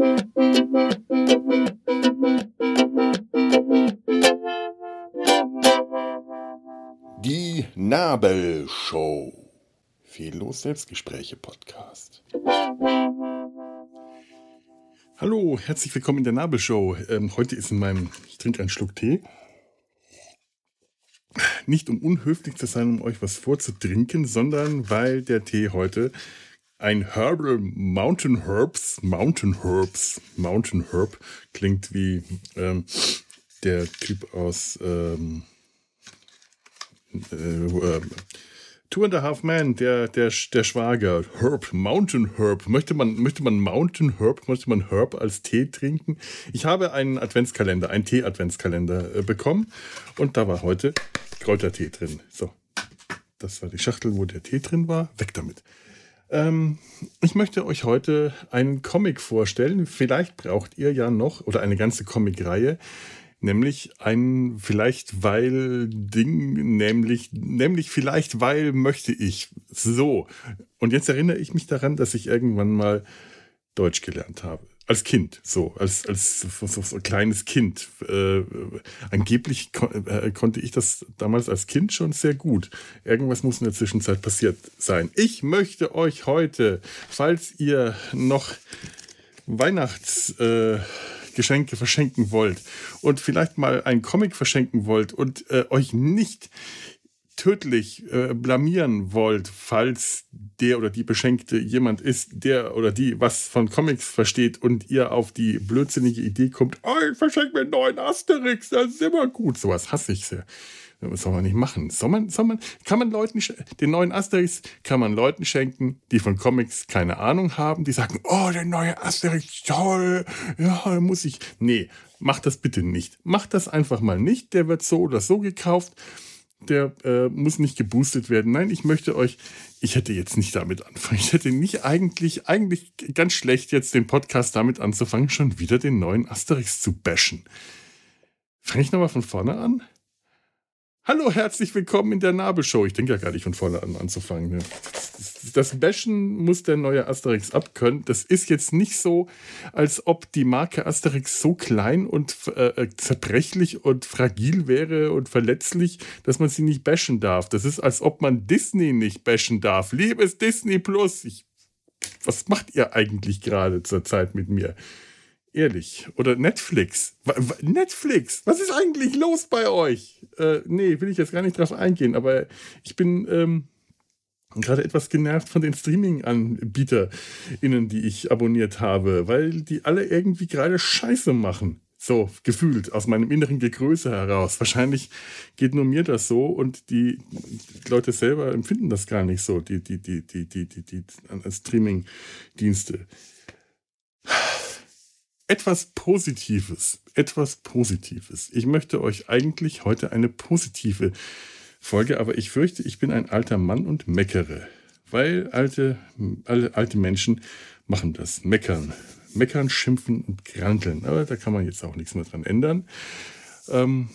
Die Nabelshow. Fehllos Selbstgespräche Podcast. Hallo, herzlich willkommen in der Nabelshow. Ähm, heute ist in meinem, ich trinke einen Schluck Tee. Nicht um unhöflich zu sein, um euch was vorzutrinken, sondern weil der Tee heute ein Herbal Mountain Herbs, Mountain Herbs, Mountain Herb klingt wie ähm, der Typ aus ähm, äh, äh, Two and a Half Man, der, der, der Schwager, Herb, Mountain Herb. Möchte man, möchte man Mountain Herb, möchte man Herb als Tee trinken? Ich habe einen Adventskalender, einen Tee-Adventskalender äh, bekommen und da war heute Kräutertee drin. So, das war die Schachtel, wo der Tee drin war. Weg damit. Ähm, ich möchte euch heute einen Comic vorstellen. Vielleicht braucht ihr ja noch, oder eine ganze Comicreihe, nämlich ein vielleicht weil Ding, nämlich, nämlich vielleicht weil möchte ich. So. Und jetzt erinnere ich mich daran, dass ich irgendwann mal Deutsch gelernt habe. Als Kind, so, als, als so, so, so kleines Kind. Äh, angeblich kon äh, konnte ich das damals als Kind schon sehr gut. Irgendwas muss in der Zwischenzeit passiert sein. Ich möchte euch heute, falls ihr noch Weihnachts... Äh, verschenken wollt und vielleicht mal einen Comic verschenken wollt und äh, euch nicht tödlich äh, blamieren wollt, falls der oder die Beschenkte jemand ist, der oder die was von Comics versteht und ihr auf die blödsinnige Idee kommt, oh, ich verschenke mir einen neuen Asterix, das ist immer gut. Sowas hasse ich sehr. Das soll man nicht machen. Soll man, soll man, kann man Leuten, den neuen Asterix kann man Leuten schenken, die von Comics keine Ahnung haben, die sagen, oh, der neue Asterix, toll, ja, muss ich. Nee, macht das bitte nicht. Macht das einfach mal nicht. Der wird so oder so gekauft. Der äh, muss nicht geboostet werden. Nein, ich möchte euch, ich hätte jetzt nicht damit anfangen. Ich hätte nicht eigentlich, eigentlich ganz schlecht jetzt den Podcast damit anzufangen, schon wieder den neuen Asterix zu bashen. Fange ich nochmal von vorne an? Hallo, herzlich willkommen in der Nabelshow. Ich denke ja gar nicht von vorne an anzufangen. Ne? Das Bashen muss der neue Asterix abkönnen. Das ist jetzt nicht so, als ob die Marke Asterix so klein und äh, zerbrechlich und fragil wäre und verletzlich, dass man sie nicht bashen darf. Das ist, als ob man Disney nicht bashen darf. Liebes Disney Plus, ich, was macht ihr eigentlich gerade zur Zeit mit mir? Ehrlich. Oder Netflix. Netflix. Was ist eigentlich los bei euch? Äh, nee, will ich jetzt gar nicht drauf eingehen, aber ich bin ähm, gerade etwas genervt von den Streaming-AnbieterInnen, die ich abonniert habe, weil die alle irgendwie gerade Scheiße machen. So, gefühlt, aus meinem inneren Gegröße heraus. Wahrscheinlich geht nur mir das so und die Leute selber empfinden das gar nicht so, die, die, die, die, die, die, die Streaming-Dienste etwas Positives, etwas Positives. Ich möchte euch eigentlich heute eine positive Folge, aber ich fürchte, ich bin ein alter Mann und meckere, weil alte, alle, alte Menschen machen das, meckern, meckern, schimpfen und granteln. Aber da kann man jetzt auch nichts mehr dran ändern. Ähm,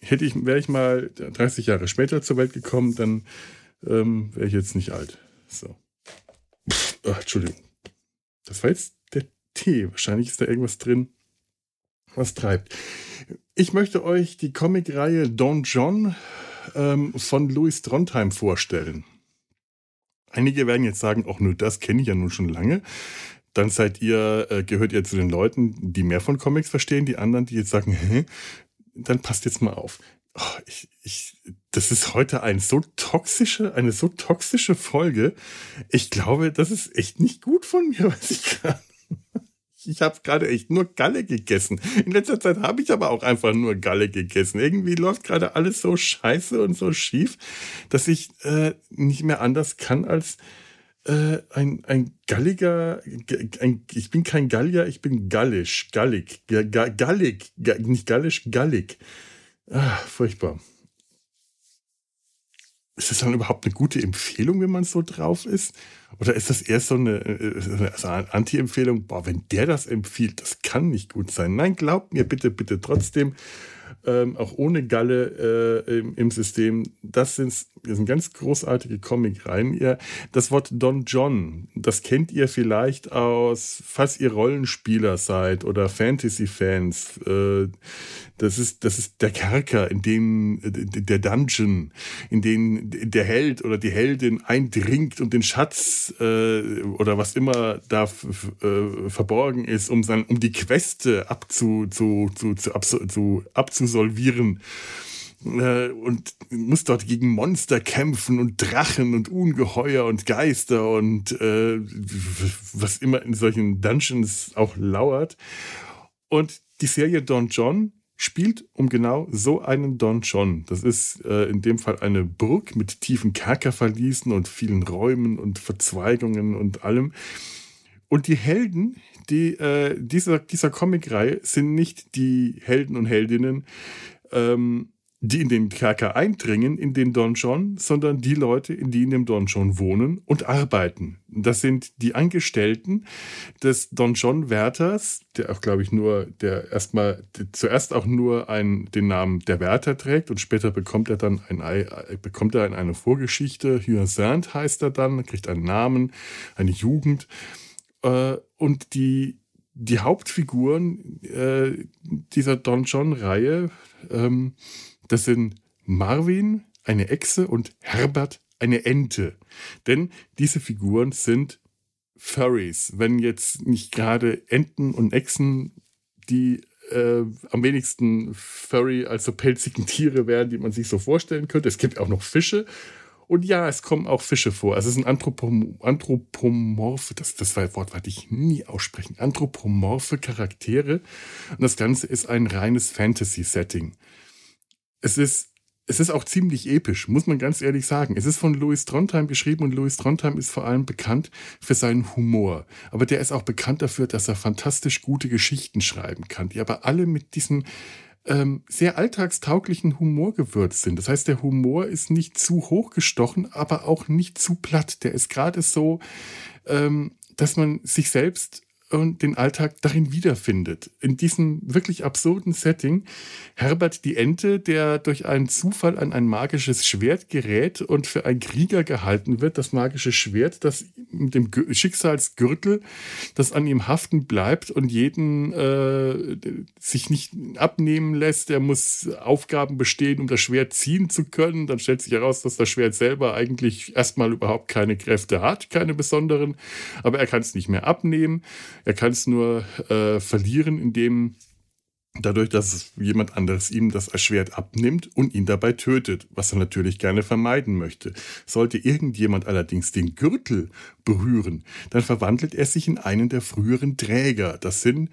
hätte ich, wäre ich mal 30 Jahre später zur Welt gekommen, dann ähm, wäre ich jetzt nicht alt. So. Oh, Entschuldigung. Das war jetzt Tee. Wahrscheinlich ist da irgendwas drin, was treibt. Ich möchte euch die Comicreihe Don John ähm, von Louis Trondheim vorstellen. Einige werden jetzt sagen, auch nur das kenne ich ja nun schon lange. Dann seid ihr, äh, gehört ihr zu den Leuten, die mehr von Comics verstehen. Die anderen, die jetzt sagen, hä, dann passt jetzt mal auf. Oh, ich, ich, das ist heute ein so toxische, eine so toxische Folge. Ich glaube, das ist echt nicht gut von mir, was ich gerade ich habe gerade echt nur Galle gegessen. In letzter Zeit habe ich aber auch einfach nur Galle gegessen. Irgendwie läuft gerade alles so scheiße und so schief, dass ich äh, nicht mehr anders kann als äh, ein, ein galliger, ein, ich bin kein Gallier, ich bin gallisch, gallig, gallig, nicht gallisch, gallig. Ah, furchtbar ist das dann überhaupt eine gute Empfehlung, wenn man so drauf ist? Oder ist das eher so eine, also eine Anti-Empfehlung? Boah, wenn der das empfiehlt, das kann nicht gut sein. Nein, glaubt mir bitte, bitte trotzdem. Ähm, auch ohne Galle äh, im, im, System. Das sind, das sind ganz großartige Comic-Reihen. Ihr, das Wort Don John, das kennt ihr vielleicht aus, falls ihr Rollenspieler seid oder Fantasy-Fans. Äh, das ist, das ist der Kerker, in dem der Dungeon, in den der Held oder die Heldin eindringt und den Schatz äh, oder was immer da äh, verborgen ist, um sein, um die Queste abzu, zu, zu, zu, abzu, zu abzusolvieren äh, und muss dort gegen Monster kämpfen und Drachen und Ungeheuer und Geister und äh, was immer in solchen Dungeons auch lauert. Und die Serie Don John spielt um genau so einen Don John. Das ist äh, in dem Fall eine Burg mit tiefen Kerkerverließen und vielen Räumen und Verzweigungen und allem. Und die Helden die, äh, dieser, dieser Comicreihe sind nicht die Helden und Heldinnen, ähm, die in den Kerker eindringen, in den Donjon, sondern die Leute, die in dem Donjon wohnen und arbeiten. Das sind die Angestellten des Donjon-Wärters, der auch, glaube ich, nur, der erstmal, zuerst auch nur ein, den Namen der Wärter trägt und später bekommt er dann ein, bekommt er eine Vorgeschichte. Hyacinthe heißt er dann, kriegt einen Namen, eine Jugend. Äh, und die, die Hauptfiguren äh, dieser Don John-Reihe, ähm, das sind Marvin, eine Echse, und Herbert, eine Ente. Denn diese Figuren sind Furries. Wenn jetzt nicht gerade Enten und Echsen die äh, am wenigsten Furry, also pelzigen Tiere wären, die man sich so vorstellen könnte. Es gibt auch noch Fische und ja, es kommen auch Fische vor. Also es sind Anthropom anthropomorphe, das, das Wort werde ich nie aussprechen, anthropomorphe Charaktere. Und das Ganze ist ein reines Fantasy-Setting. Es ist es ist auch ziemlich episch, muss man ganz ehrlich sagen. Es ist von Louis Trondheim geschrieben und Louis Trondheim ist vor allem bekannt für seinen Humor. Aber der ist auch bekannt dafür, dass er fantastisch gute Geschichten schreiben kann, die aber alle mit diesem ähm, sehr alltagstauglichen Humor gewürzt sind. Das heißt, der Humor ist nicht zu hochgestochen, aber auch nicht zu platt. Der ist gerade so, ähm, dass man sich selbst und den Alltag darin wiederfindet. In diesem wirklich absurden Setting. Herbert die Ente, der durch einen Zufall an ein magisches Schwert gerät und für einen Krieger gehalten wird. Das magische Schwert, das mit dem Schicksalsgürtel, das an ihm haften bleibt und jeden äh, sich nicht abnehmen lässt. Er muss Aufgaben bestehen, um das Schwert ziehen zu können. Dann stellt sich heraus, dass das Schwert selber eigentlich erstmal überhaupt keine Kräfte hat, keine besonderen, aber er kann es nicht mehr abnehmen. Er kann es nur äh, verlieren, indem dadurch, dass jemand anderes ihm das Schwert abnimmt und ihn dabei tötet, was er natürlich gerne vermeiden möchte. Sollte irgendjemand allerdings den Gürtel berühren, dann verwandelt er sich in einen der früheren Träger. Das sind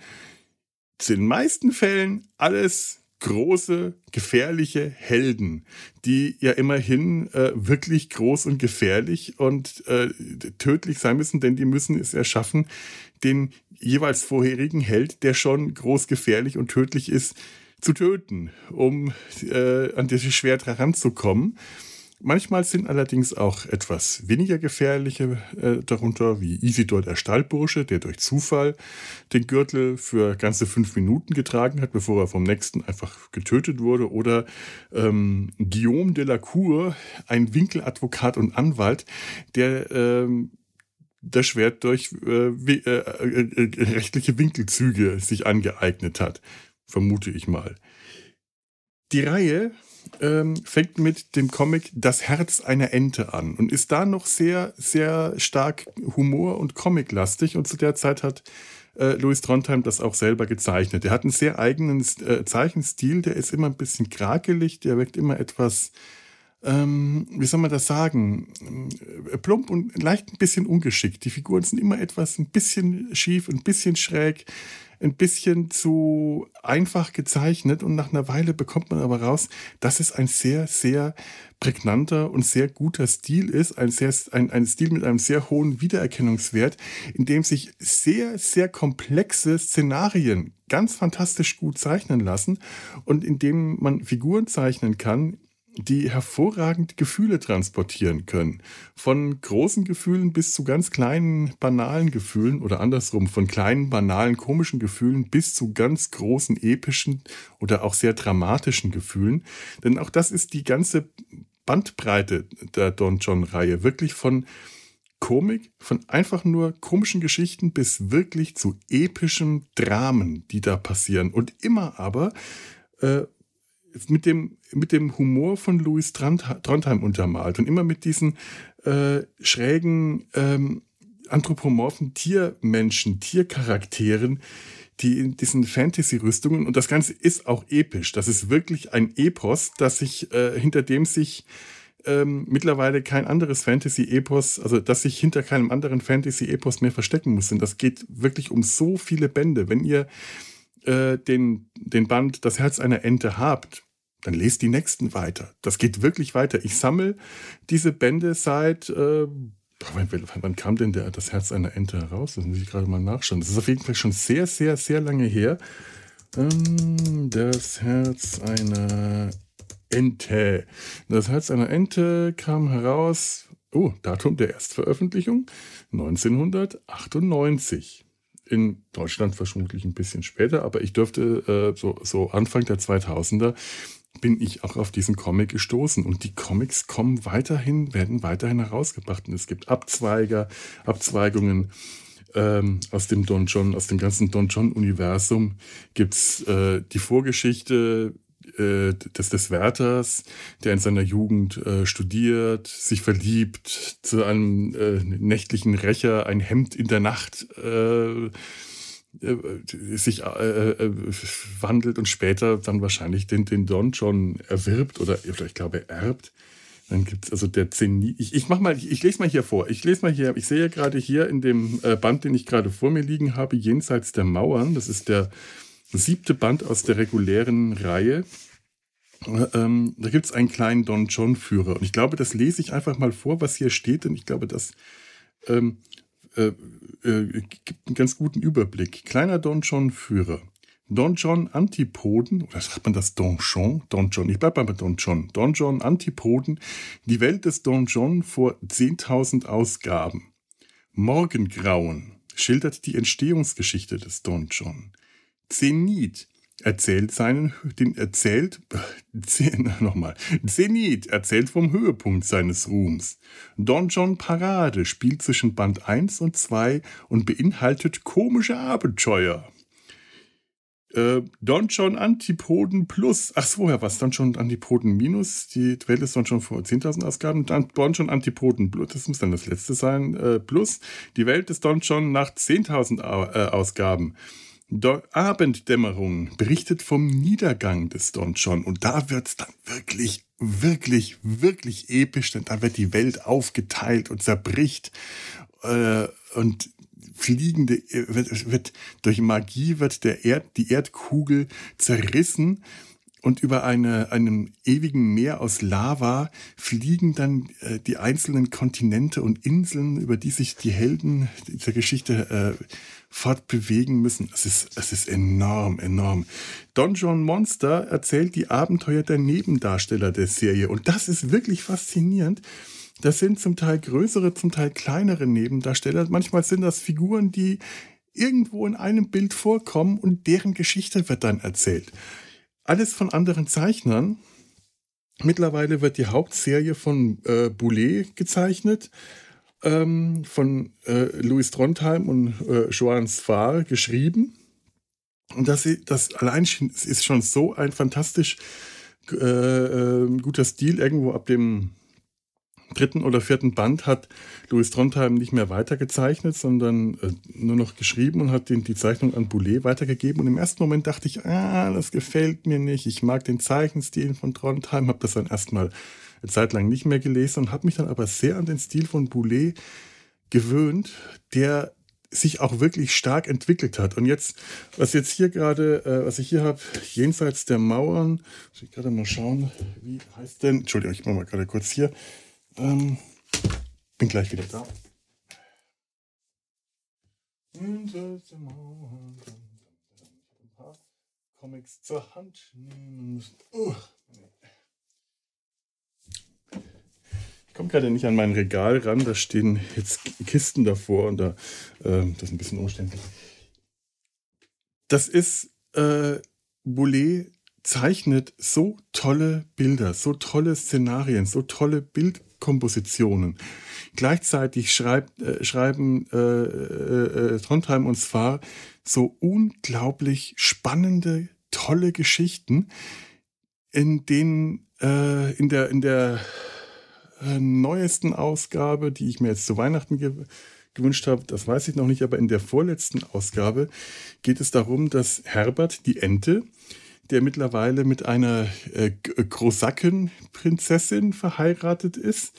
in den meisten Fällen alles große, gefährliche Helden, die ja immerhin äh, wirklich groß und gefährlich und äh, tödlich sein müssen, denn die müssen es erschaffen, den jeweils vorherigen Held, der schon groß, gefährlich und tödlich ist, zu töten, um äh, an dieses Schwert heranzukommen. Manchmal sind allerdings auch etwas weniger gefährliche äh, darunter, wie Isidor der Stallbursche, der durch Zufall den Gürtel für ganze fünf Minuten getragen hat, bevor er vom nächsten einfach getötet wurde. Oder ähm, Guillaume de la Cour, ein Winkeladvokat und Anwalt, der ähm, das Schwert durch äh, äh, äh, rechtliche Winkelzüge sich angeeignet hat, vermute ich mal. Die Reihe ähm, fängt mit dem Comic Das Herz einer Ente an und ist da noch sehr, sehr stark Humor- und Comiclastig. Und zu der Zeit hat äh, Louis Trondheim das auch selber gezeichnet. Er hat einen sehr eigenen äh, Zeichenstil, der ist immer ein bisschen krakelig, der wirkt immer etwas ähm, wie soll man das sagen, äh, plump und leicht ein bisschen ungeschickt. Die Figuren sind immer etwas ein bisschen schief, ein bisschen schräg, ein bisschen zu einfach gezeichnet und nach einer Weile bekommt man aber raus, dass es ein sehr, sehr prägnanter und sehr guter Stil ist, ein, sehr, ein, ein Stil mit einem sehr hohen Wiedererkennungswert, in dem sich sehr, sehr komplexe Szenarien ganz fantastisch gut zeichnen lassen und in dem man Figuren zeichnen kann, die hervorragend Gefühle transportieren können. Von großen Gefühlen bis zu ganz kleinen, banalen Gefühlen oder andersrum, von kleinen, banalen, komischen Gefühlen bis zu ganz großen, epischen oder auch sehr dramatischen Gefühlen. Denn auch das ist die ganze Bandbreite der Don John-Reihe. Wirklich von Komik, von einfach nur komischen Geschichten bis wirklich zu epischen Dramen, die da passieren. Und immer aber äh, mit dem, mit dem Humor von Louis Trondheim untermalt und immer mit diesen äh, schrägen, ähm, anthropomorphen Tiermenschen, Tiercharakteren, die in diesen Fantasy-Rüstungen, und das Ganze ist auch episch, das ist wirklich ein Epos, das sich, äh, hinter dem sich ähm, mittlerweile kein anderes Fantasy-Epos, also dass sich hinter keinem anderen Fantasy-Epos mehr verstecken muss. Und das geht wirklich um so viele Bände. Wenn ihr äh, den, den Band Das Herz einer Ente habt, dann lest die nächsten weiter. Das geht wirklich weiter. Ich sammle diese Bände seit, äh, wann, wann, kam denn der, das Herz einer Ente heraus? Das muss ich gerade mal nachschauen. Das ist auf jeden Fall schon sehr, sehr, sehr lange her. Ähm, das Herz einer Ente. Das Herz einer Ente kam heraus, oh, Datum der Erstveröffentlichung 1998 in Deutschland vermutlich ein bisschen später, aber ich dürfte äh, so, so Anfang der 2000er bin ich auch auf diesen Comic gestoßen. Und die Comics kommen weiterhin, werden weiterhin herausgebracht. Und es gibt Abzweiger, Abzweigungen ähm, aus dem Don John, aus dem ganzen Don John Universum gibt's äh, die Vorgeschichte äh, des, des Wärters, der in seiner Jugend äh, studiert, sich verliebt, zu einem äh, nächtlichen Rächer ein Hemd in der Nacht äh, äh sich äh, äh, wandelt und später dann wahrscheinlich den, den Don John erwirbt oder, oder ich glaube erbt. Dann gibt es also der Zenit. Ich, ich mach mal, ich, ich, lese mal hier vor. Ich lese mal hier, ich sehe gerade hier in dem äh, Band, den ich gerade vor mir liegen habe, jenseits der Mauern. Das ist der siebte Band aus der regulären Reihe. Ähm, da gibt es einen kleinen Don John-Führer. Und ich glaube, das lese ich einfach mal vor, was hier steht. Und ich glaube, das ähm, äh, äh, gibt einen ganz guten Überblick. Kleiner Don John-Führer. Don John Antipoden, oder sagt man das Don John? Don John, ich bleibe bei Don John. Don John Antipoden, die Welt des Don John vor 10.000 Ausgaben. Morgengrauen schildert die Entstehungsgeschichte des Don John. Zenit erzählt seinen, den erzählt, nochmal, Zenit erzählt vom Höhepunkt seines Ruhms. Don John Parade spielt zwischen Band 1 und 2 und beinhaltet komische Abenteuer. Äh, Don John Antipoden Plus, ach so, ja, was, Don John Antipoden Minus, die Welt ist Don John vor 10.000 Ausgaben, dann Don John Antipoden Plus, das muss dann das letzte sein, äh, Plus, die Welt ist Don John nach 10.000 äh, Ausgaben. Do Abenddämmerung berichtet vom Niedergang des Don John. Und da wird's dann wirklich, wirklich, wirklich episch, denn da wird die Welt aufgeteilt und zerbricht äh, und fliegende wird, wird durch Magie wird der Erd die Erdkugel zerrissen und über eine, einem ewigen Meer aus Lava fliegen dann äh, die einzelnen Kontinente und Inseln, über die sich die Helden dieser Geschichte äh, fortbewegen müssen. Es ist, es ist enorm, enorm. Don John Monster erzählt die Abenteuer der Nebendarsteller der Serie. Und das ist wirklich faszinierend. Das sind zum Teil größere, zum Teil kleinere Nebendarsteller. Manchmal sind das Figuren, die irgendwo in einem Bild vorkommen und deren Geschichte wird dann erzählt. Alles von anderen Zeichnern. Mittlerweile wird die Hauptserie von äh, Boulet gezeichnet ähm, von äh, Louis Trondheim und äh, Joan Sfar geschrieben. Und das, das allein ist schon so ein fantastisch äh, äh, guter Stil. Irgendwo ab dem dritten oder vierten Band hat Louis Trondheim nicht mehr weitergezeichnet, sondern äh, nur noch geschrieben und hat den, die Zeichnung an Boulet weitergegeben. Und im ersten Moment dachte ich, ah, das gefällt mir nicht. Ich mag den Zeichenstil von Trondheim, habe das dann erstmal eine Zeit lang nicht mehr gelesen und habe mich dann aber sehr an den Stil von Boulet gewöhnt, der sich auch wirklich stark entwickelt hat. Und jetzt, was jetzt hier gerade, äh, was ich hier habe, jenseits der Mauern, muss ich gerade mal schauen, wie heißt denn, Entschuldigung, ich mache mal gerade kurz hier, ähm, bin gleich wieder da. Jenseits der Mauern, ein paar Comics zur Hand nehmen müssen. Uh. Komme gerade nicht an mein Regal ran, da stehen jetzt Kisten davor und da, äh, das ist ein bisschen umständlich. Das ist, äh, Boulet zeichnet so tolle Bilder, so tolle Szenarien, so tolle Bildkompositionen. Gleichzeitig schreibt, äh, schreiben äh, äh, äh Trondheim und Sfar so unglaublich spannende, tolle Geschichten, in denen äh, in der, in der äh, neuesten Ausgabe, die ich mir jetzt zu Weihnachten ge gewünscht habe, das weiß ich noch nicht, aber in der vorletzten Ausgabe geht es darum, dass Herbert die Ente, der mittlerweile mit einer äh, Grosaken-Prinzessin verheiratet ist,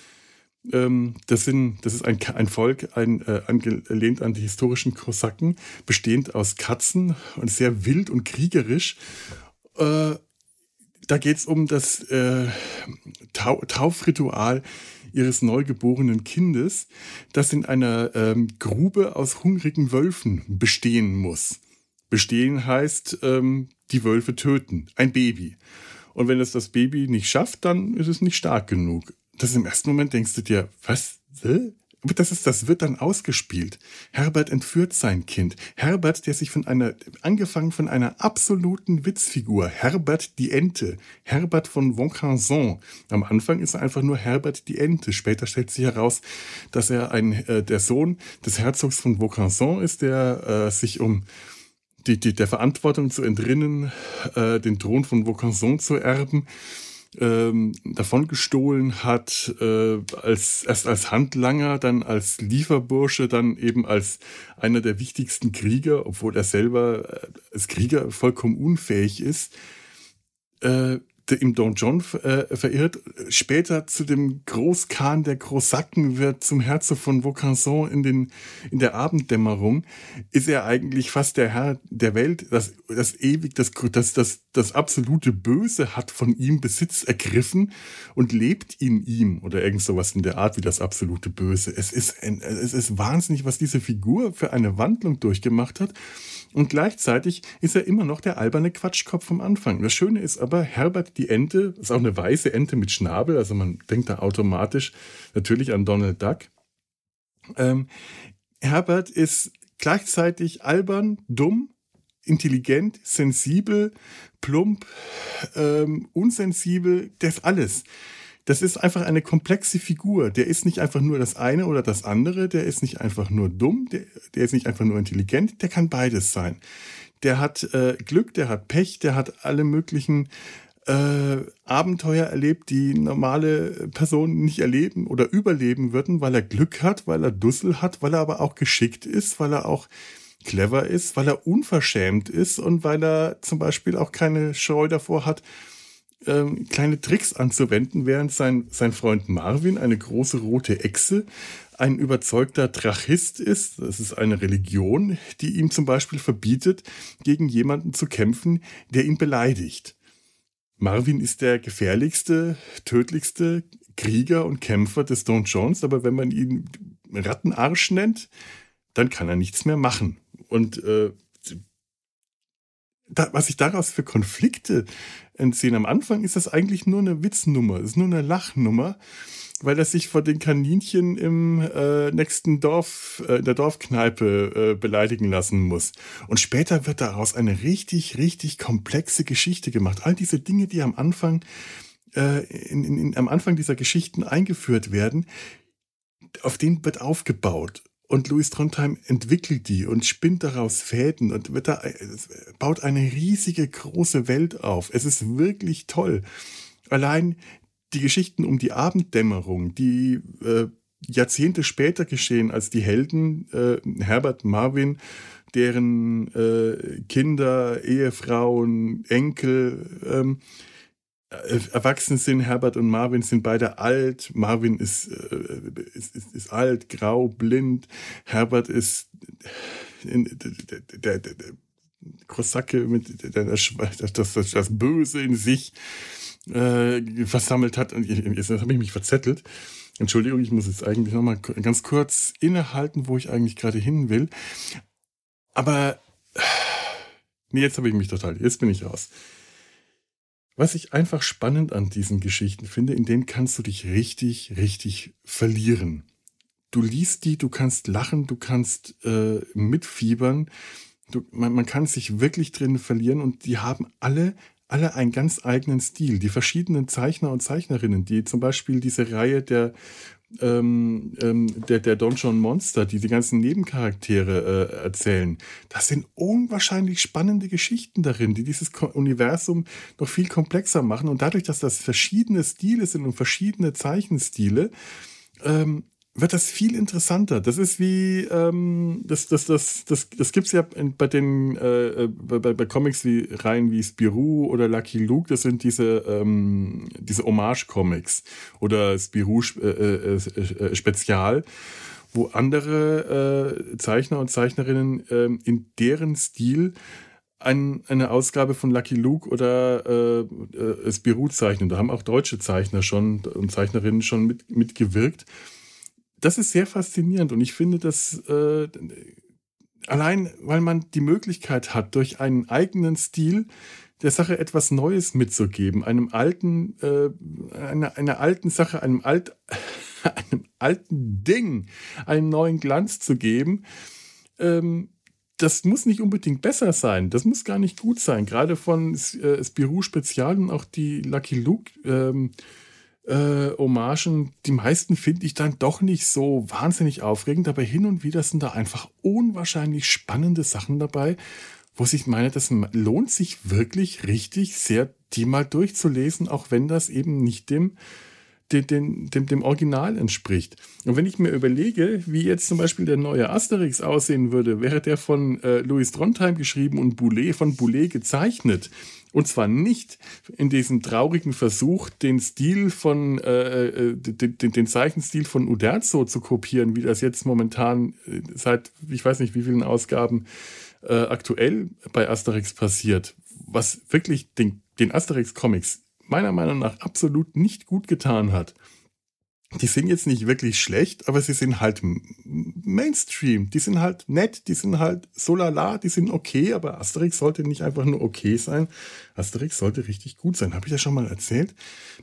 ähm, das, sind, das ist ein, ein Volk, ein, äh, angelehnt an die historischen Kosaken, bestehend aus Katzen und sehr wild und kriegerisch. Äh, da geht es um das äh, Tau Taufritual ihres neugeborenen Kindes, das in einer ähm, Grube aus hungrigen Wölfen bestehen muss. Bestehen heißt, ähm, die Wölfe töten, ein Baby. Und wenn es das Baby nicht schafft, dann ist es nicht stark genug. Das im ersten Moment denkst du dir, was? Das ist, das wird dann ausgespielt. Herbert entführt sein Kind. Herbert, der sich von einer, angefangen von einer absoluten Witzfigur, Herbert die Ente, Herbert von Vaucanson. Am Anfang ist er einfach nur Herbert die Ente. Später stellt sich heraus, dass er ein, äh, der Sohn des Herzogs von Vaucanson ist, der äh, sich um die, die, der Verantwortung zu entrinnen, äh, den Thron von Vaucanson zu erben, ähm, davon gestohlen hat, äh, als, erst als Handlanger, dann als Lieferbursche, dann eben als einer der wichtigsten Krieger, obwohl er selber äh, als Krieger vollkommen unfähig ist. Äh, im Don John äh, verirrt, später zu dem Großkhan der Großacken wird, zum Herzog von Vaucanson in, den, in der Abenddämmerung, ist er eigentlich fast der Herr der Welt, das, das ewig, das, das, das, das absolute Böse hat von ihm Besitz ergriffen und lebt in ihm oder irgend sowas in der Art wie das absolute Böse. Es ist, ein, es ist wahnsinnig, was diese Figur für eine Wandlung durchgemacht hat. Und gleichzeitig ist er immer noch der alberne Quatschkopf vom Anfang. Das Schöne ist aber, Herbert die Ente, ist auch eine weiße Ente mit Schnabel, also man denkt da automatisch natürlich an Donald Duck. Ähm, Herbert ist gleichzeitig albern, dumm, intelligent, sensibel, plump, ähm, unsensibel, das alles. Das ist einfach eine komplexe Figur. Der ist nicht einfach nur das eine oder das andere, der ist nicht einfach nur dumm, der, der ist nicht einfach nur intelligent, der kann beides sein. Der hat äh, Glück, der hat Pech, der hat alle möglichen äh, Abenteuer erlebt, die normale Personen nicht erleben oder überleben würden, weil er Glück hat, weil er Dussel hat, weil er aber auch geschickt ist, weil er auch clever ist, weil er unverschämt ist und weil er zum Beispiel auch keine Scheu davor hat, ähm, kleine Tricks anzuwenden, während sein, sein Freund Marvin, eine große rote Echse, ein überzeugter Drachist ist. Das ist eine Religion, die ihm zum Beispiel verbietet, gegen jemanden zu kämpfen, der ihn beleidigt. Marvin ist der gefährlichste, tödlichste Krieger und Kämpfer des Don Jones, aber wenn man ihn Rattenarsch nennt, dann kann er nichts mehr machen. Und äh, da, was sich daraus für Konflikte entziehen. Am Anfang ist das eigentlich nur eine Witznummer, ist nur eine Lachnummer, weil er sich vor den Kaninchen im äh, nächsten Dorf, äh, in der Dorfkneipe äh, beleidigen lassen muss. Und später wird daraus eine richtig, richtig komplexe Geschichte gemacht. All diese Dinge, die am Anfang, äh, in, in, in, am Anfang dieser Geschichten eingeführt werden, auf denen wird aufgebaut. Und Louis Trondheim entwickelt die und spinnt daraus Fäden und wird da, baut eine riesige große Welt auf. Es ist wirklich toll. Allein die Geschichten um die Abenddämmerung, die äh, Jahrzehnte später geschehen, als die Helden äh, Herbert Marvin, deren äh, Kinder, Ehefrauen, Enkel, ähm, äh, erwachsen sind. Herbert und Marvin sind beide alt. Marvin ist, äh, ist, ist, ist, alt, grau, blind. Herbert ist in, der, der, der, der Kosacke mit der, das, das, das Böse in sich äh, versammelt hat. Und jetzt habe ich mich verzettelt. Entschuldigung, ich muss jetzt eigentlich nochmal ganz kurz innehalten, wo ich eigentlich gerade hin will. Aber nee, jetzt habe ich mich total, jetzt bin ich raus. Was ich einfach spannend an diesen Geschichten finde, in denen kannst du dich richtig, richtig verlieren. Du liest die, du kannst lachen, du kannst äh, mitfiebern, du, man, man kann sich wirklich drin verlieren und die haben alle alle einen ganz eigenen Stil. Die verschiedenen Zeichner und Zeichnerinnen, die zum Beispiel diese Reihe der ähm, ähm, der, der Don John Monster, die die ganzen Nebencharaktere äh, erzählen. Das sind unwahrscheinlich spannende Geschichten darin, die dieses Universum noch viel komplexer machen. Und dadurch, dass das verschiedene Stile sind und verschiedene Zeichenstile, ähm, wird das viel interessanter. Das ist wie, ähm, das, das, das, das, das gibt es ja bei den äh, bei, bei Comics wie Reihen wie Spirou oder Lucky Luke, das sind diese, ähm, diese Hommage-Comics oder Spirou äh, äh, äh, Spezial, wo andere äh, Zeichner und Zeichnerinnen ähm, in deren Stil ein, eine Ausgabe von Lucky Luke oder äh, äh, Spirou zeichnen. Da haben auch deutsche Zeichner schon und Zeichnerinnen schon mit, mitgewirkt das ist sehr faszinierend und ich finde, dass äh, allein, weil man die Möglichkeit hat, durch einen eigenen Stil der Sache etwas Neues mitzugeben, einem alten, äh, einer, einer alten Sache, einem, alt, einem alten Ding einen neuen Glanz zu geben, ähm, das muss nicht unbedingt besser sein. Das muss gar nicht gut sein. Gerade von äh, Spirou Spezial und auch die Lucky Luke ähm, äh, Hommagen, die meisten finde ich dann doch nicht so wahnsinnig aufregend, aber hin und wieder sind da einfach unwahrscheinlich spannende Sachen dabei, wo ich meine, das lohnt sich wirklich richtig sehr, die mal durchzulesen, auch wenn das eben nicht dem dem, dem, dem Original entspricht. Und wenn ich mir überlege, wie jetzt zum Beispiel der neue Asterix aussehen würde, wäre der von äh, Louis Trondheim geschrieben und Boulet von Boulet gezeichnet. Und zwar nicht in diesem traurigen Versuch, den Stil von, äh, äh den, den, den Zeichenstil von Uderzo zu kopieren, wie das jetzt momentan äh, seit, ich weiß nicht wie vielen Ausgaben äh, aktuell bei Asterix passiert. Was wirklich den, den Asterix-Comics meiner Meinung nach absolut nicht gut getan hat. Die sind jetzt nicht wirklich schlecht, aber sie sind halt Mainstream. Die sind halt nett, die sind halt so lala, die sind okay, aber Asterix sollte nicht einfach nur okay sein. Asterix sollte richtig gut sein. Habe ich das schon mal erzählt?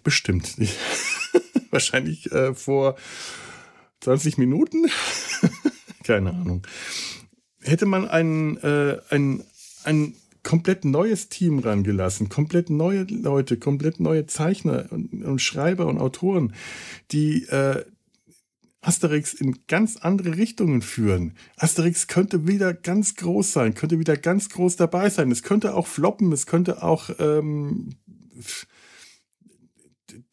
Bestimmt. Wahrscheinlich äh, vor 20 Minuten. Keine Ahnung. Hätte man einen, äh, einen, einen komplett neues Team rangelassen, komplett neue Leute, komplett neue Zeichner und, und Schreiber und Autoren, die äh, Asterix in ganz andere Richtungen führen. Asterix könnte wieder ganz groß sein, könnte wieder ganz groß dabei sein. Es könnte auch floppen, es könnte auch ähm,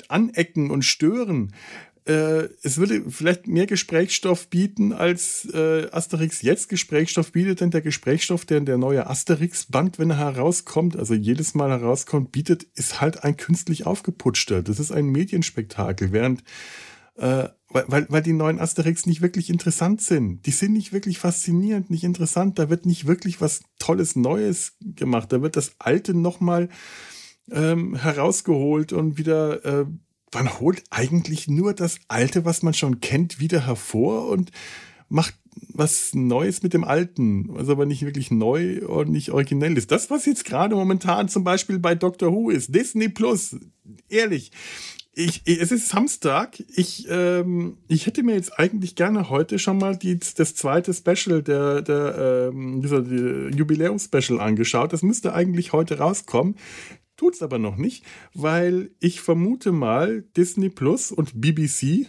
anecken und stören äh, es würde vielleicht mehr Gesprächsstoff bieten, als äh, Asterix jetzt Gesprächsstoff bietet, denn der Gesprächsstoff, der in der neue Asterix-Band, wenn er herauskommt, also jedes Mal herauskommt, bietet, ist halt ein künstlich aufgeputschter. Das ist ein Medienspektakel, während äh, weil, weil die neuen Asterix nicht wirklich interessant sind. Die sind nicht wirklich faszinierend, nicht interessant. Da wird nicht wirklich was Tolles Neues gemacht. Da wird das Alte nochmal ähm, herausgeholt und wieder äh, man holt eigentlich nur das Alte, was man schon kennt, wieder hervor und macht was Neues mit dem Alten, was aber nicht wirklich neu und nicht originell ist. Das, was jetzt gerade momentan zum Beispiel bei Doctor Who ist, Disney Plus, ehrlich, ich, es ist Samstag. Ich, ähm, ich hätte mir jetzt eigentlich gerne heute schon mal die, das zweite Special, der, der ähm, dieser Jubiläumspecial angeschaut. Das müsste eigentlich heute rauskommen. Tut's aber noch nicht, weil ich vermute mal Disney Plus und BBC,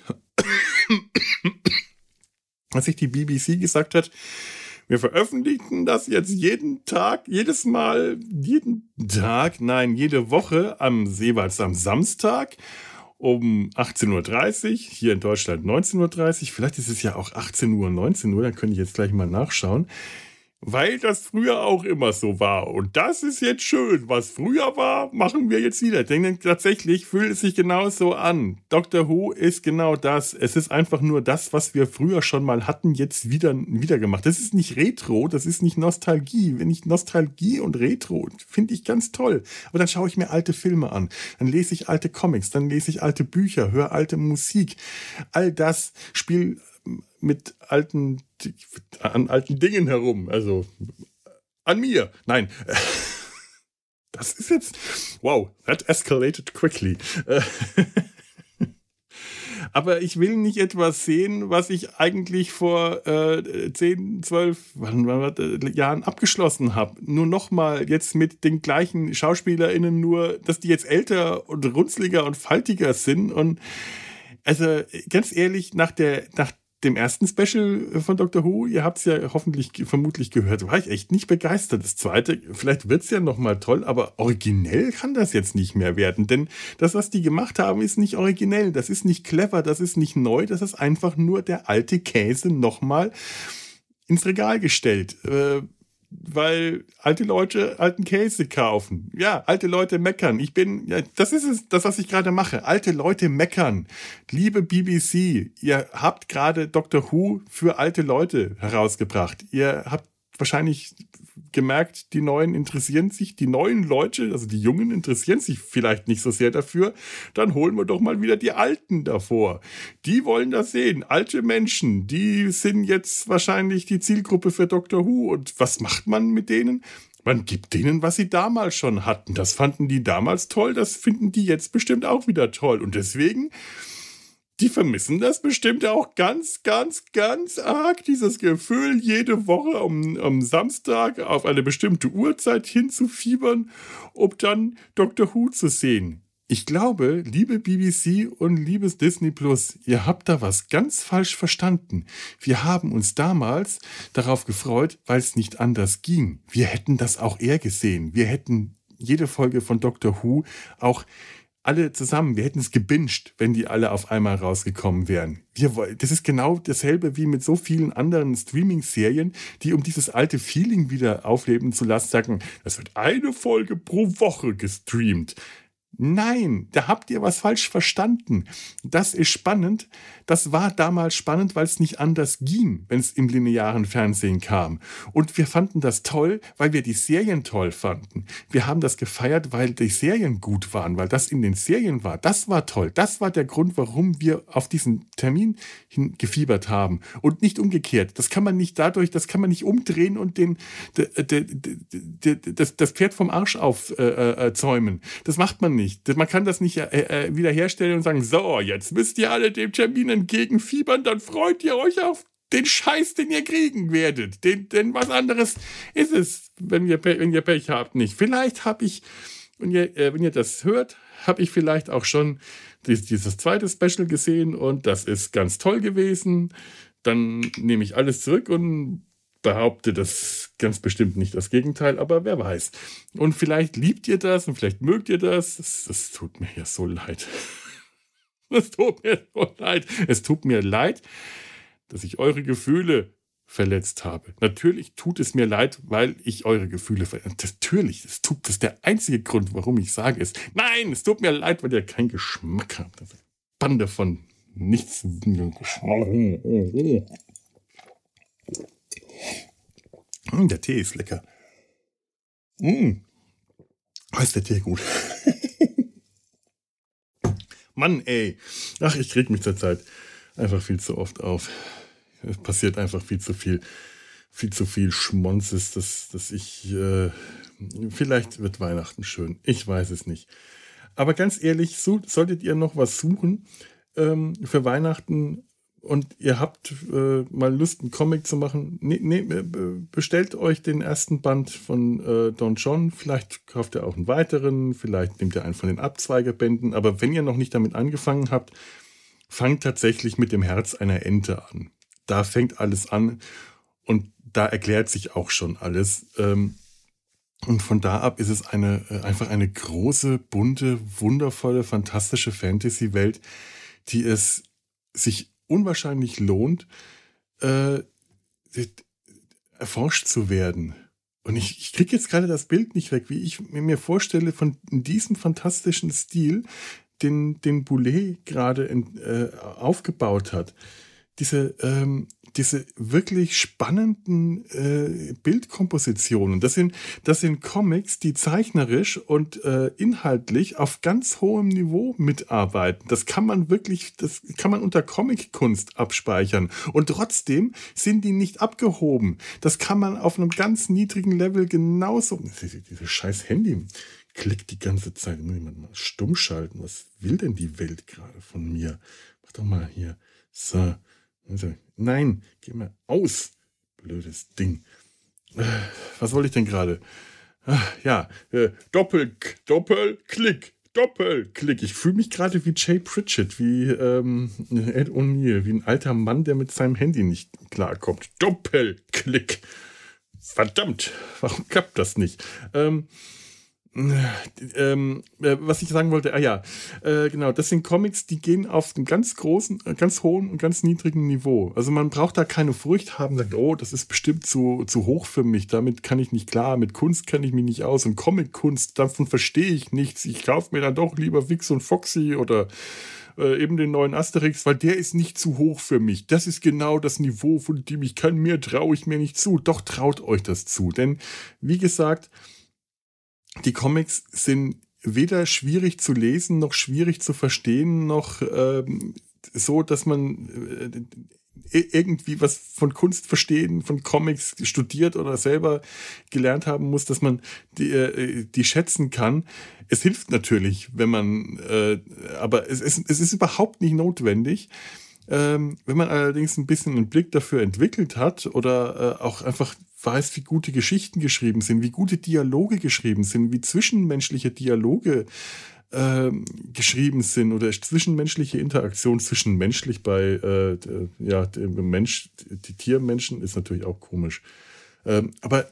als sich die BBC gesagt hat, wir veröffentlichen das jetzt jeden Tag, jedes Mal, jeden Tag, nein, jede Woche am jeweils am Samstag um 18.30 Uhr, hier in Deutschland 19.30 Uhr, vielleicht ist es ja auch 18 Uhr, 19 Uhr, dann könnte ich jetzt gleich mal nachschauen weil das früher auch immer so war. Und das ist jetzt schön. Was früher war, machen wir jetzt wieder. Denn tatsächlich fühlt es sich genauso an. Doctor Who ist genau das. Es ist einfach nur das, was wir früher schon mal hatten, jetzt wieder, wieder gemacht. Das ist nicht Retro, das ist nicht Nostalgie. Wenn ich Nostalgie und Retro finde ich ganz toll. Aber dann schaue ich mir alte Filme an. Dann lese ich alte Comics, dann lese ich alte Bücher, höre alte Musik. All das spielt mit alten, an alten Dingen herum. Also an mir. Nein. das ist jetzt, wow, that escalated quickly. aber ich will nicht etwas sehen, was ich eigentlich vor äh, 10, 12 wann, wann, Jahren abgeschlossen habe. Nur nochmal jetzt mit den gleichen SchauspielerInnen, nur dass die jetzt älter und runzliger und faltiger sind. Und also ganz ehrlich, nach der, nach dem ersten Special von Doctor Who, ihr habt es ja hoffentlich vermutlich gehört, war ich echt nicht begeistert. Das zweite, vielleicht wird es ja nochmal toll, aber originell kann das jetzt nicht mehr werden. Denn das, was die gemacht haben, ist nicht originell, das ist nicht clever, das ist nicht neu, das ist einfach nur der alte Käse nochmal ins Regal gestellt. Äh, weil alte Leute alten Käse kaufen. Ja, alte Leute meckern. Ich bin, ja, das ist es, das, was ich gerade mache. Alte Leute meckern. Liebe BBC, ihr habt gerade Doctor Who für alte Leute herausgebracht. Ihr habt wahrscheinlich gemerkt, die Neuen interessieren sich, die neuen Leute, also die Jungen interessieren sich vielleicht nicht so sehr dafür, dann holen wir doch mal wieder die Alten davor. Die wollen das sehen. Alte Menschen, die sind jetzt wahrscheinlich die Zielgruppe für Doctor Who. Und was macht man mit denen? Man gibt denen, was sie damals schon hatten. Das fanden die damals toll, das finden die jetzt bestimmt auch wieder toll. Und deswegen die vermissen das bestimmt auch ganz, ganz, ganz arg, dieses Gefühl, jede Woche am, am Samstag auf eine bestimmte Uhrzeit hinzufiebern, um dann Dr. Who zu sehen. Ich glaube, liebe BBC und liebes Disney Plus, ihr habt da was ganz falsch verstanden. Wir haben uns damals darauf gefreut, weil es nicht anders ging. Wir hätten das auch eher gesehen. Wir hätten jede Folge von Dr. Who auch alle zusammen, wir hätten es gebinged, wenn die alle auf einmal rausgekommen wären. Wir, das ist genau dasselbe wie mit so vielen anderen Streaming-Serien, die um dieses alte Feeling wieder aufleben zu lassen, sagen, es wird eine Folge pro Woche gestreamt. Nein, da habt ihr was falsch verstanden. Das ist spannend. Das war damals spannend, weil es nicht anders ging, wenn es im linearen Fernsehen kam. Und wir fanden das toll, weil wir die Serien toll fanden. Wir haben das gefeiert, weil die Serien gut waren, weil das in den Serien war. Das war toll. Das war der Grund, warum wir auf diesen Termin gefiebert haben. Und nicht umgekehrt. Das kann man nicht dadurch, das kann man nicht umdrehen und den, das, das Pferd vom Arsch aufzäumen. Äh, äh, das macht man nicht nicht. Man kann das nicht äh, äh, wiederherstellen und sagen, so, jetzt müsst ihr alle dem Termin entgegenfiebern, dann freut ihr euch auf den Scheiß, den ihr kriegen werdet. Den, denn was anderes ist es, wenn ihr, wenn ihr Pech habt, nicht. Vielleicht habe ich, wenn ihr, äh, wenn ihr das hört, habe ich vielleicht auch schon dieses zweite Special gesehen und das ist ganz toll gewesen. Dann nehme ich alles zurück und behaupte das ganz bestimmt nicht das Gegenteil, aber wer weiß. Und vielleicht liebt ihr das und vielleicht mögt ihr das. Das, das tut mir ja so leid. Es tut mir so leid. Es tut mir leid, dass ich eure Gefühle verletzt habe. Natürlich tut es mir leid, weil ich eure Gefühle verletzt Natürlich, das, tut, das ist der einzige Grund, warum ich sage es. Nein, es tut mir leid, weil ihr keinen Geschmack habt. Das ist eine Bande von nichts. Mm, der Tee ist lecker. Mm. Oh, ist der Tee gut. Mann, ey. Ach, ich reg mich zurzeit einfach viel zu oft auf. Es passiert einfach viel zu viel, viel zu viel Schmonzes, dass, dass ich, äh, vielleicht wird Weihnachten schön. Ich weiß es nicht. Aber ganz ehrlich, so, solltet ihr noch was suchen ähm, für Weihnachten, und ihr habt äh, mal Lust, einen Comic zu machen, ne, ne, bestellt euch den ersten Band von äh, Don John. Vielleicht kauft ihr auch einen weiteren, vielleicht nehmt ihr einen von den Abzweigerbänden. Aber wenn ihr noch nicht damit angefangen habt, fangt tatsächlich mit dem Herz einer Ente an. Da fängt alles an und da erklärt sich auch schon alles. Ähm, und von da ab ist es eine, äh, einfach eine große, bunte, wundervolle, fantastische Fantasy-Welt, die es sich unwahrscheinlich lohnt, äh, erforscht zu werden. Und ich, ich kriege jetzt gerade das Bild nicht weg, wie ich mir vorstelle, von diesem fantastischen Stil, den, den Boulet gerade äh, aufgebaut hat. Diese, ähm, diese wirklich spannenden äh, Bildkompositionen. Das sind, das sind Comics, die zeichnerisch und äh, inhaltlich auf ganz hohem Niveau mitarbeiten. Das kann man wirklich, das kann man unter Comickunst abspeichern. Und trotzdem sind die nicht abgehoben. Das kann man auf einem ganz niedrigen Level genauso. Dieses scheiß Handy klickt die ganze Zeit. Muss jemand mal stumm schalten. Was will denn die Welt gerade von mir? Mach doch mal hier. So. Also, nein, geh mal aus. Blödes Ding. Was wollte ich denn gerade? Ja, äh, Doppel, Doppelklick. Doppelklick. Ich fühle mich gerade wie Jay Pritchett, wie ähm, Ed O'Neill, wie ein alter Mann, der mit seinem Handy nicht klarkommt. Doppelklick. Verdammt, warum klappt das nicht? Ähm, ähm, äh, was ich sagen wollte, ah ja, äh, genau, das sind Comics, die gehen auf einem ganz großen, äh, ganz hohen und ganz niedrigen Niveau. Also man braucht da keine Furcht haben, sagt, oh, das ist bestimmt zu, zu hoch für mich, damit kann ich nicht klar, mit Kunst kenne ich mich nicht aus und Comic-Kunst, davon verstehe ich nichts. Ich kaufe mir dann doch lieber Wix und Foxy oder äh, eben den neuen Asterix, weil der ist nicht zu hoch für mich. Das ist genau das Niveau, von dem ich kann. Mir traue ich mir nicht zu. Doch traut euch das zu. Denn, wie gesagt, die Comics sind weder schwierig zu lesen, noch schwierig zu verstehen, noch ähm, so, dass man äh, irgendwie was von Kunst verstehen, von Comics studiert oder selber gelernt haben muss, dass man die, äh, die schätzen kann. Es hilft natürlich, wenn man, äh, aber es, es, es ist überhaupt nicht notwendig. Ähm, wenn man allerdings ein bisschen einen Blick dafür entwickelt hat oder äh, auch einfach weiß, wie gute Geschichten geschrieben sind, wie gute Dialoge geschrieben sind, wie zwischenmenschliche Dialoge äh, geschrieben sind oder zwischenmenschliche Interaktion zwischenmenschlich bei äh, ja, dem Mensch, die Tiermenschen ist natürlich auch komisch. Ähm, aber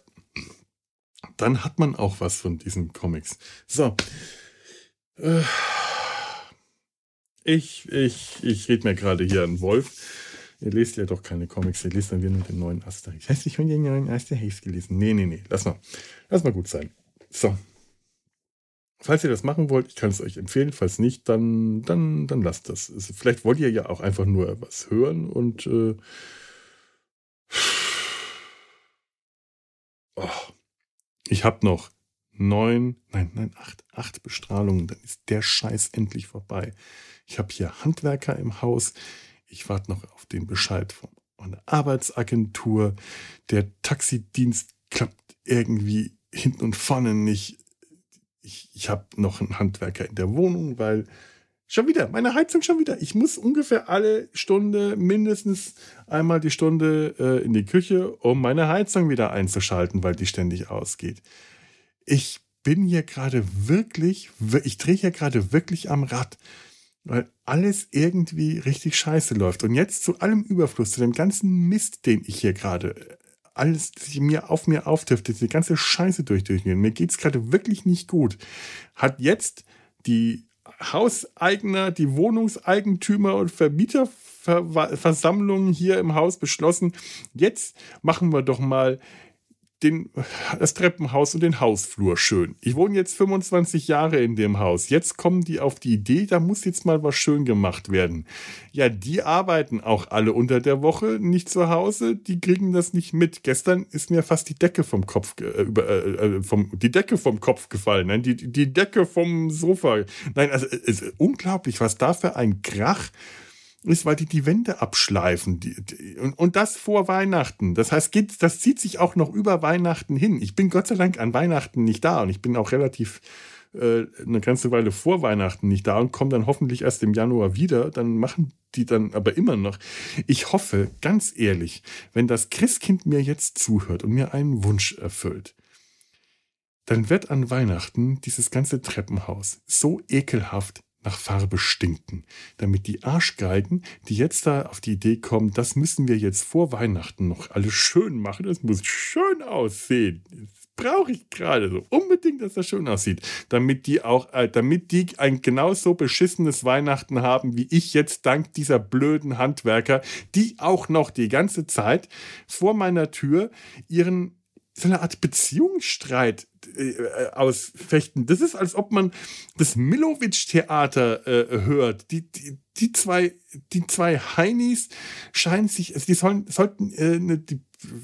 dann hat man auch was von diesen Comics. So. Äh, ich, ich, ich rede mir gerade hier einen Wolf. Ihr lest ja doch keine Comics, ihr lest dann wieder nur den neuen Asterix. Heißt, ich habe den neuen Asterix gelesen. Nee, nee, nee. Lass mal. Lass mal gut sein. So. Falls ihr das machen wollt, ich kann es euch empfehlen. Falls nicht, dann, dann, dann lasst das. Vielleicht wollt ihr ja auch einfach nur was hören und äh, oh, ich habe noch neun, nein, nein, acht, acht Bestrahlungen. Dann ist der Scheiß endlich vorbei. Ich habe hier Handwerker im Haus. Ich warte noch auf den Bescheid von einer Arbeitsagentur. Der Taxidienst klappt irgendwie hinten und vorne nicht. Ich, ich habe noch einen Handwerker in der Wohnung, weil schon wieder, meine Heizung schon wieder. Ich muss ungefähr alle Stunde, mindestens einmal die Stunde äh, in die Küche, um meine Heizung wieder einzuschalten, weil die ständig ausgeht. Ich bin hier gerade wirklich, ich drehe hier gerade wirklich am Rad weil alles irgendwie richtig scheiße läuft. Und jetzt zu allem Überfluss, zu dem ganzen Mist, den ich hier gerade äh, alles mir auf mir auftürft, die ganze Scheiße durch, durchgehen. Mir geht's gerade wirklich nicht gut. Hat jetzt die Hauseigner, die Wohnungseigentümer und Vermieterversammlungen hier im Haus beschlossen, jetzt machen wir doch mal den, das Treppenhaus und den Hausflur schön. Ich wohne jetzt 25 Jahre in dem Haus. Jetzt kommen die auf die Idee, da muss jetzt mal was schön gemacht werden. Ja, die arbeiten auch alle unter der Woche nicht zu Hause. Die kriegen das nicht mit. Gestern ist mir fast die Decke vom Kopf, äh, äh, vom, die Decke vom Kopf gefallen. Nein, die, die Decke vom Sofa. Nein, also unglaublich, was da für ein Krach ist, weil die die Wände abschleifen. Die, die, und, und das vor Weihnachten. Das heißt, geht, das zieht sich auch noch über Weihnachten hin. Ich bin Gott sei Dank an Weihnachten nicht da und ich bin auch relativ äh, eine ganze Weile vor Weihnachten nicht da und komme dann hoffentlich erst im Januar wieder. Dann machen die dann aber immer noch. Ich hoffe, ganz ehrlich, wenn das Christkind mir jetzt zuhört und mir einen Wunsch erfüllt, dann wird an Weihnachten dieses ganze Treppenhaus so ekelhaft nach Farbe stinken, damit die Arschgeigen, die jetzt da auf die Idee kommen, das müssen wir jetzt vor Weihnachten noch alles schön machen, das muss schön aussehen. Das brauche ich gerade so unbedingt, dass das schön aussieht, damit die auch, äh, damit die ein genauso beschissenes Weihnachten haben wie ich jetzt dank dieser blöden Handwerker, die auch noch die ganze Zeit vor meiner Tür ihren so eine Art Beziehungsstreit äh, ausfechten. Das ist, als ob man das Milovic-Theater äh, hört. Die, die, die zwei, die zwei Heinis scheinen sich, also die sollen, sollten äh, ne, die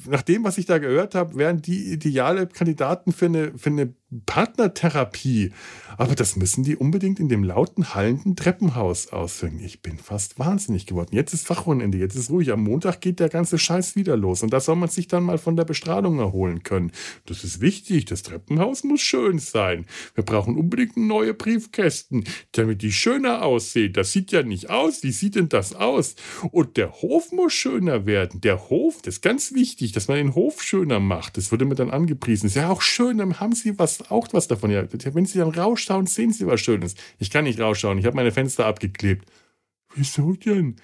nach dem, was ich da gehört habe, wären die ideale Kandidaten für eine, für eine Partnertherapie. Aber das müssen die unbedingt in dem lauten, hallenden Treppenhaus ausführen. Ich bin fast wahnsinnig geworden. Jetzt ist Fachwochenende, jetzt ist ruhig. Am Montag geht der ganze Scheiß wieder los. Und da soll man sich dann mal von der Bestrahlung erholen können. Das ist wichtig. Das Treppenhaus muss schön sein. Wir brauchen unbedingt neue Briefkästen, damit die schöner aussehen. Das sieht ja nicht aus. Wie sieht denn das aus? Und der Hof muss schöner werden. Der Hof, das ist ganz wichtig wichtig, dass man den Hof schöner macht. Das wurde mir dann angepriesen. Ist ja auch schön, dann haben Sie was, auch was davon. Ja, wenn Sie dann rausschauen, sehen Sie was Schönes. Ich kann nicht rausschauen. Ich habe meine Fenster abgeklebt. Wieso denn?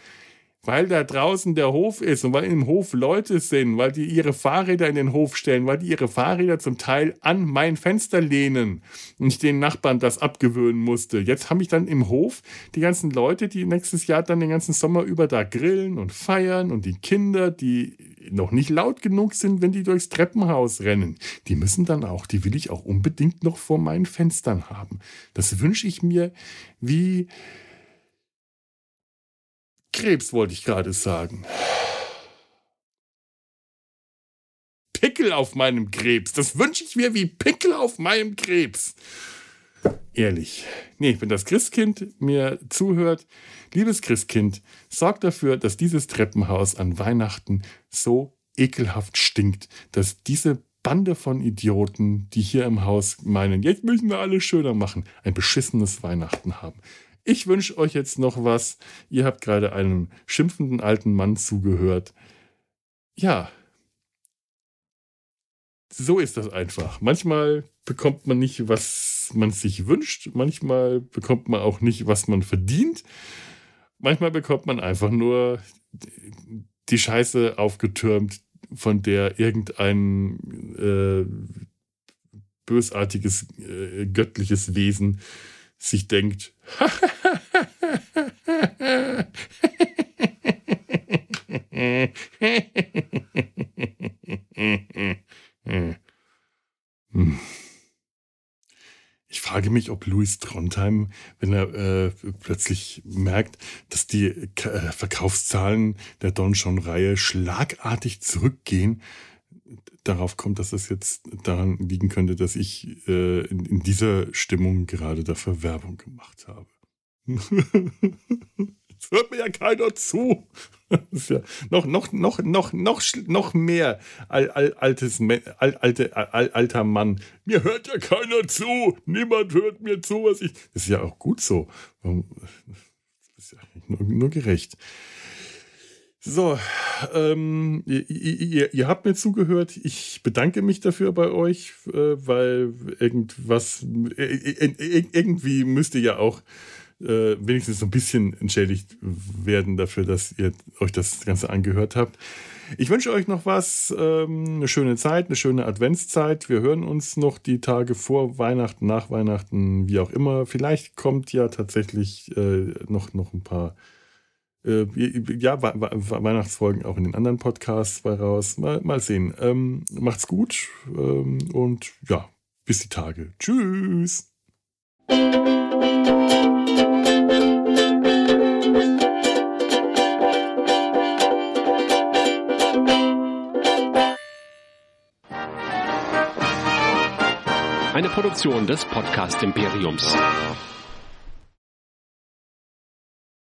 Weil da draußen der Hof ist und weil im Hof Leute sind, weil die ihre Fahrräder in den Hof stellen, weil die ihre Fahrräder zum Teil an mein Fenster lehnen und ich den Nachbarn das abgewöhnen musste. Jetzt habe ich dann im Hof die ganzen Leute, die nächstes Jahr dann den ganzen Sommer über da grillen und feiern und die Kinder, die noch nicht laut genug sind, wenn die durchs Treppenhaus rennen. Die müssen dann auch, die will ich auch unbedingt noch vor meinen Fenstern haben. Das wünsche ich mir wie Krebs wollte ich gerade sagen. Pickel auf meinem Krebs. Das wünsche ich mir wie Pickel auf meinem Krebs. Ehrlich. Nee, wenn das Christkind mir zuhört, liebes Christkind, sorg dafür, dass dieses Treppenhaus an Weihnachten so ekelhaft stinkt, dass diese Bande von Idioten, die hier im Haus meinen, jetzt müssen wir alles schöner machen, ein beschissenes Weihnachten haben. Ich wünsche euch jetzt noch was. Ihr habt gerade einem schimpfenden alten Mann zugehört. Ja. So ist das einfach. Manchmal bekommt man nicht, was man sich wünscht. Manchmal bekommt man auch nicht, was man verdient. Manchmal bekommt man einfach nur die Scheiße aufgetürmt, von der irgendein äh, bösartiges, äh, göttliches Wesen sich denkt, ich frage mich, ob Louis Trondheim, wenn er äh, plötzlich merkt, dass die äh, Verkaufszahlen der Don John-Reihe schlagartig zurückgehen, darauf kommt, dass das jetzt daran liegen könnte, dass ich äh, in, in, dieser Stimmung gerade dafür Werbung gemacht habe. Jetzt hört mir ja keiner zu. Das ist ja noch, noch, noch, noch, noch, noch mehr al, al, altes, al, alte, al, alter Mann. Mir hört ja keiner zu. Niemand hört mir zu, was ich. Das ist ja auch gut so. Das ist ja nur, nur gerecht. So, ähm, ihr, ihr, ihr, habt mir zugehört. Ich bedanke mich dafür bei euch, äh, weil irgendwas, äh, irgendwie müsst ihr ja auch äh, wenigstens so ein bisschen entschädigt werden dafür, dass ihr euch das Ganze angehört habt. Ich wünsche euch noch was, ähm, eine schöne Zeit, eine schöne Adventszeit. Wir hören uns noch die Tage vor Weihnachten, nach Weihnachten, wie auch immer. Vielleicht kommt ja tatsächlich äh, noch, noch ein paar äh, ja, Weihnachtsfolgen auch in den anderen Podcasts bei raus. Mal, mal sehen. Ähm, macht's gut ähm, und ja, bis die Tage. Tschüss. Eine Produktion des Podcast Imperiums.